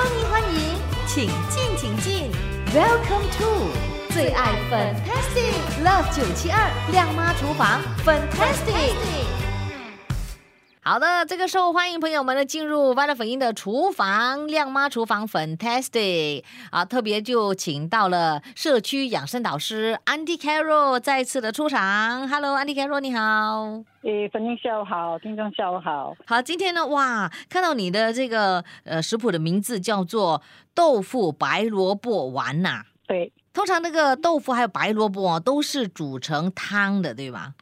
欢迎欢迎，请进请进，Welcome to 最爱 Fantastic Love 九七二亮妈厨房 Fantastic。好的，这个时候欢迎朋友们呢进入 v i l a 粉音的厨房，亮妈厨房 Fantastic 啊，特别就请到了社区养生导师 Andy Carroll 再次的出场。Hello，Andy Carroll，你好。诶，粉英下午好，听众下午好。好，今天呢，哇，看到你的这个呃食谱的名字叫做豆腐白萝卜丸呐。对，通常那个豆腐还有白萝卜都是煮成汤的，对吧？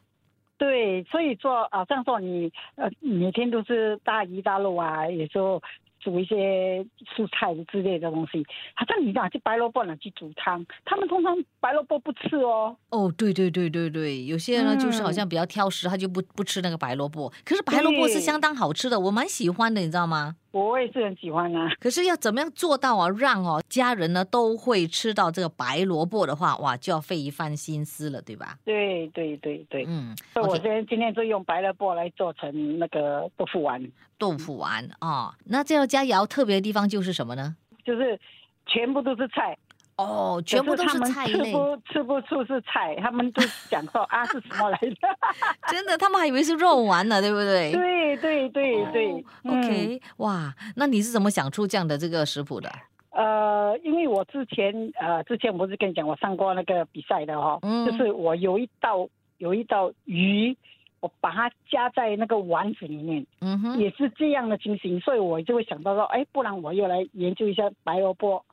对，所以说啊，像说你呃每天都是大鱼大肉啊，有时候煮一些蔬菜之类的东西，好像你拿去白萝卜拿去煮汤，他们通常白萝卜不吃哦。哦，对对对对对，有些人呢就是好像比较挑食，他就不不吃那个白萝卜。可是白萝卜是相当好吃的，我蛮喜欢的，你知道吗？我也是很喜欢啊。可是要怎么样做到啊，让哦家人呢都会吃到这个白萝卜的话，哇，就要费一番心思了，对吧？对对对对，嗯。所以我今天今天就用白萝卜来做成那个豆腐丸。豆腐丸啊，那这道佳肴特别的地方就是什么呢？就是全部都是菜。哦，全部都是菜类，吃不吃不出是菜，他们都讲说啊是什么来的？真的，他们还以为是肉丸呢，对不对？对对对对，OK，哇，那你是怎么想出这样的这个食谱的？呃，因为我之前呃之前我不是跟你讲我上过那个比赛的哈，就是我有一道有一道鱼，我把它加在那个丸子里面，嗯哼，也是这样的情形，所以我就会想到说，哎，不然我又来研究一下白萝卜。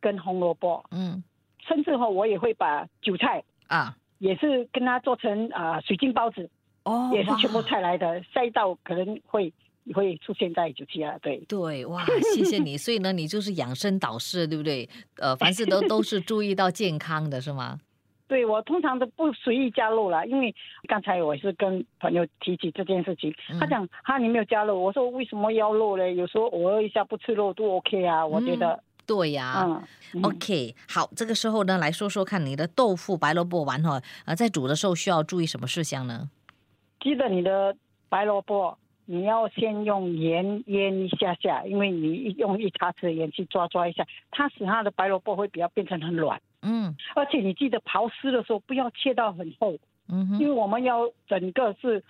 跟红萝卜，嗯，甚至哈，我也会把韭菜啊，也是跟它做成啊水晶包子，哦，也是全部菜来的。下一道可能会会出现在九七啊，对对，哇，谢谢你。所以呢，你就是养生导师，对不对？呃，凡事都都是注意到健康的，是吗？对，我通常都不随意加肉了，因为刚才我是跟朋友提起这件事情，他讲哈你没有加肉，我说为什么要肉嘞？有时候偶尔一下不吃肉都 OK 啊，我觉得。对呀，OK，好，这个时候呢，来说说看你的豆腐白萝卜丸哈，呃，在煮的时候需要注意什么事项呢？记得你的白萝卜，你要先用盐腌一下下，因为你用一茶匙盐去抓抓一下，它使它的白萝卜会比较变成很软。嗯，而且你记得刨丝的时候不要切到很厚，嗯哼，因为我们要整个是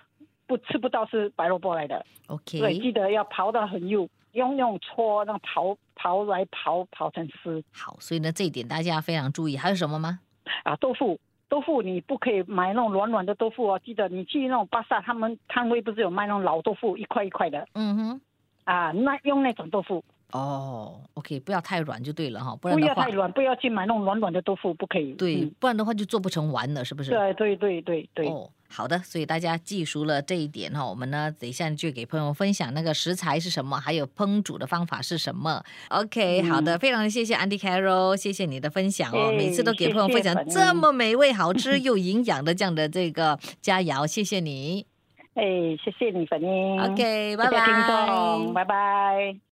不吃不到是白萝卜来的。OK，对，记得要刨到很幼。用那种搓，那刨刨来刨刨成丝。好，所以呢，这一点大家非常注意。还有什么吗？啊，豆腐，豆腐你不可以买那种软软的豆腐哦。记得你去那种巴萨，他们摊位不是有卖那种老豆腐，一块一块的。嗯哼。啊，那用那种豆腐。哦，OK，不要太软就对了哈，不然不要太软，不要去买那种软软的豆腐，不可以。对，不然的话就做不成丸了，是不是？对对对对对。哦，好的，所以大家记熟了这一点哈，我们呢等一下就给朋友分享那个食材是什么，还有烹煮的方法是什么。OK，好的，非常谢谢 Andy Carroll，谢谢你的分享哦，每次都给朋友分享这么美味、好吃 又营养的这样的这个佳肴，谢谢你。哎，谢谢你，粉英。OK，拜拜，拜拜。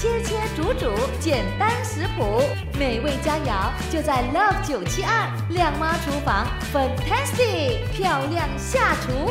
切切煮煮，简单食谱，美味佳肴就在 Love 九七二靓妈厨房，Fantastic 漂亮下厨。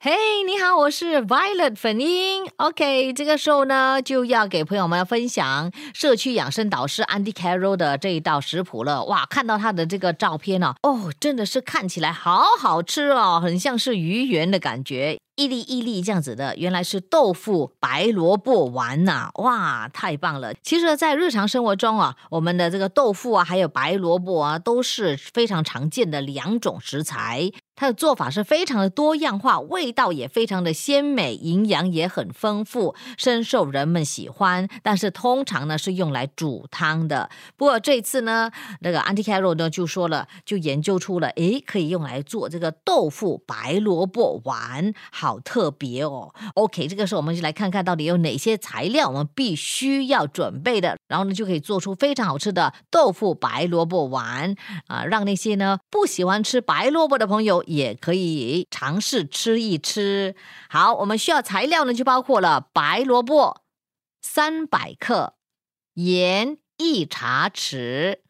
嘿，你好，我是 Violet 粉英。OK，这个时候呢，就要给朋友们分享社区养生导师 Andy Carroll 的这一道食谱了。哇，看到他的这个照片呢，哦，真的是看起来好好吃哦，很像是鱼圆的感觉。一粒一粒这样子的，原来是豆腐白萝卜丸呐！哇，太棒了！其实，在日常生活中啊，我们的这个豆腐啊，还有白萝卜啊，都是非常常见的两种食材。它的做法是非常的多样化，味道也非常的鲜美，营养也很丰富，深受人们喜欢。但是通常呢是用来煮汤的。不过这次呢，那个 a n t i c a r o 呢就说了，就研究出了，诶，可以用来做这个豆腐白萝卜丸，好好特别哦。OK，这个时候我们就来看看到底有哪些材料我们必须要准备的，然后呢就可以做出非常好吃的豆腐白萝卜丸啊，让那些呢不喜欢吃白萝卜的朋友。也可以尝试吃一吃。好，我们需要材料呢，就包括了白萝卜三百克、盐一茶匙、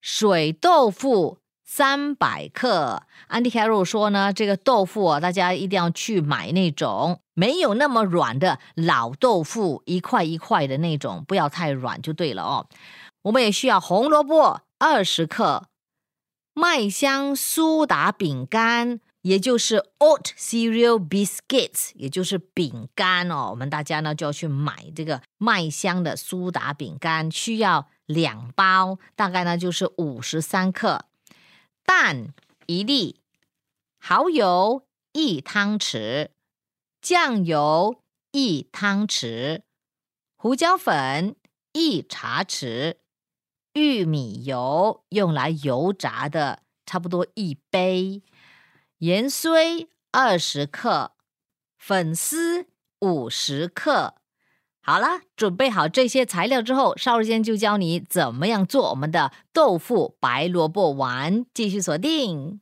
水豆腐三百克。Andy Carroll 说呢，这个豆腐啊，大家一定要去买那种没有那么软的老豆腐，一块一块的那种，不要太软就对了哦。我们也需要红萝卜二十克，麦香苏打饼干，也就是 oat cereal biscuits，也就是饼干哦。我们大家呢就要去买这个麦香的苏打饼干，需要两包，大概呢就是五十三克。蛋一粒，蚝油一汤匙，酱油一汤匙，胡椒粉一茶匙，玉米油用来油炸的差不多一杯，盐碎二十克，粉丝五十克。好了，准备好这些材料之后，邵日间就教你怎么样做我们的豆腐白萝卜丸。继续锁定，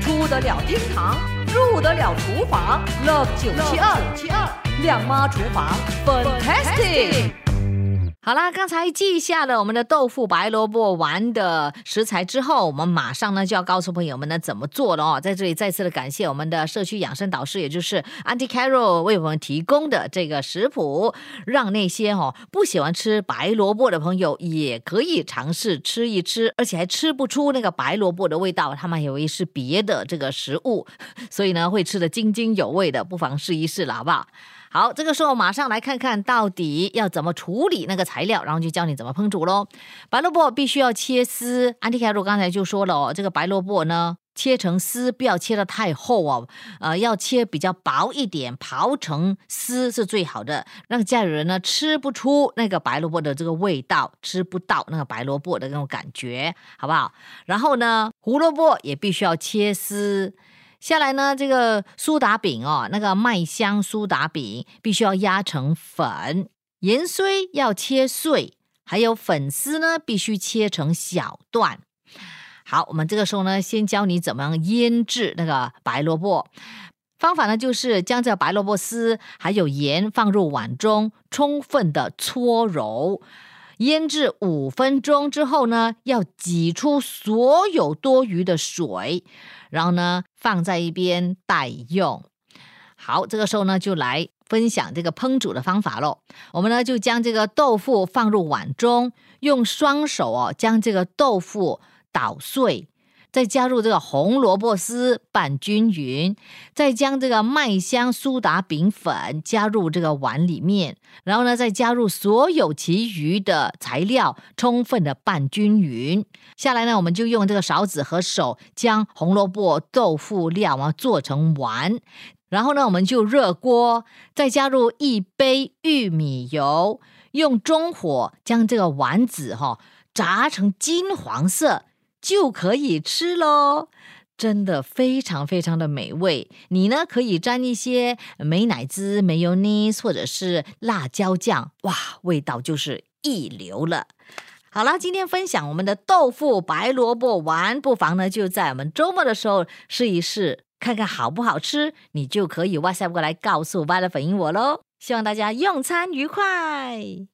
出得了厅堂，入得了厨房，Love 九七二，亮妈厨房，Fantastic。好啦，刚才记下了我们的豆腐白萝卜丸的食材之后，我们马上呢就要告诉朋友们呢怎么做了哦。在这里再次的感谢我们的社区养生导师，也就是 a n t i Carol 为我们提供的这个食谱，让那些哦不喜欢吃白萝卜的朋友也可以尝试吃一吃，而且还吃不出那个白萝卜的味道，他们以为是别的这个食物，所以呢会吃的津津有味的，不妨试一试了，好不好？好，这个时候马上来看看到底要怎么处理那个材料，然后就教你怎么烹煮喽。白萝卜必须要切丝，安迪凯鲁刚才就说了哦，这个白萝卜呢切成丝，不要切的太厚哦，呃，要切比较薄一点，刨成丝是最好的，让家里人呢吃不出那个白萝卜的这个味道，吃不到那个白萝卜的那种感觉，好不好？然后呢，胡萝卜也必须要切丝。下来呢，这个苏打饼哦，那个麦香苏打饼必须要压成粉，盐碎要切碎，还有粉丝呢必须切成小段。好，我们这个时候呢，先教你怎么样腌制那个白萝卜。方法呢，就是将这白萝卜丝还有盐放入碗中，充分的搓揉。腌制五分钟之后呢，要挤出所有多余的水，然后呢放在一边待用。好，这个时候呢就来分享这个烹煮的方法喽。我们呢就将这个豆腐放入碗中，用双手哦将这个豆腐捣碎。再加入这个红萝卜丝拌均匀，再将这个麦香苏打饼粉加入这个碗里面，然后呢，再加入所有其余的材料，充分的拌均匀。下来呢，我们就用这个勺子和手将红萝卜豆腐料啊做成丸，然后呢，我们就热锅，再加入一杯玉米油，用中火将这个丸子哈炸成金黄色。就可以吃喽，真的非常非常的美味。你呢可以沾一些美乃滋、梅油呢或者是辣椒酱，哇，味道就是一流了。好了，今天分享我们的豆腐白萝卜丸，不妨呢就在我们周末的时候试一试，看看好不好吃。你就可以 WhatsApp 过来告诉我的粉应我喽。希望大家用餐愉快。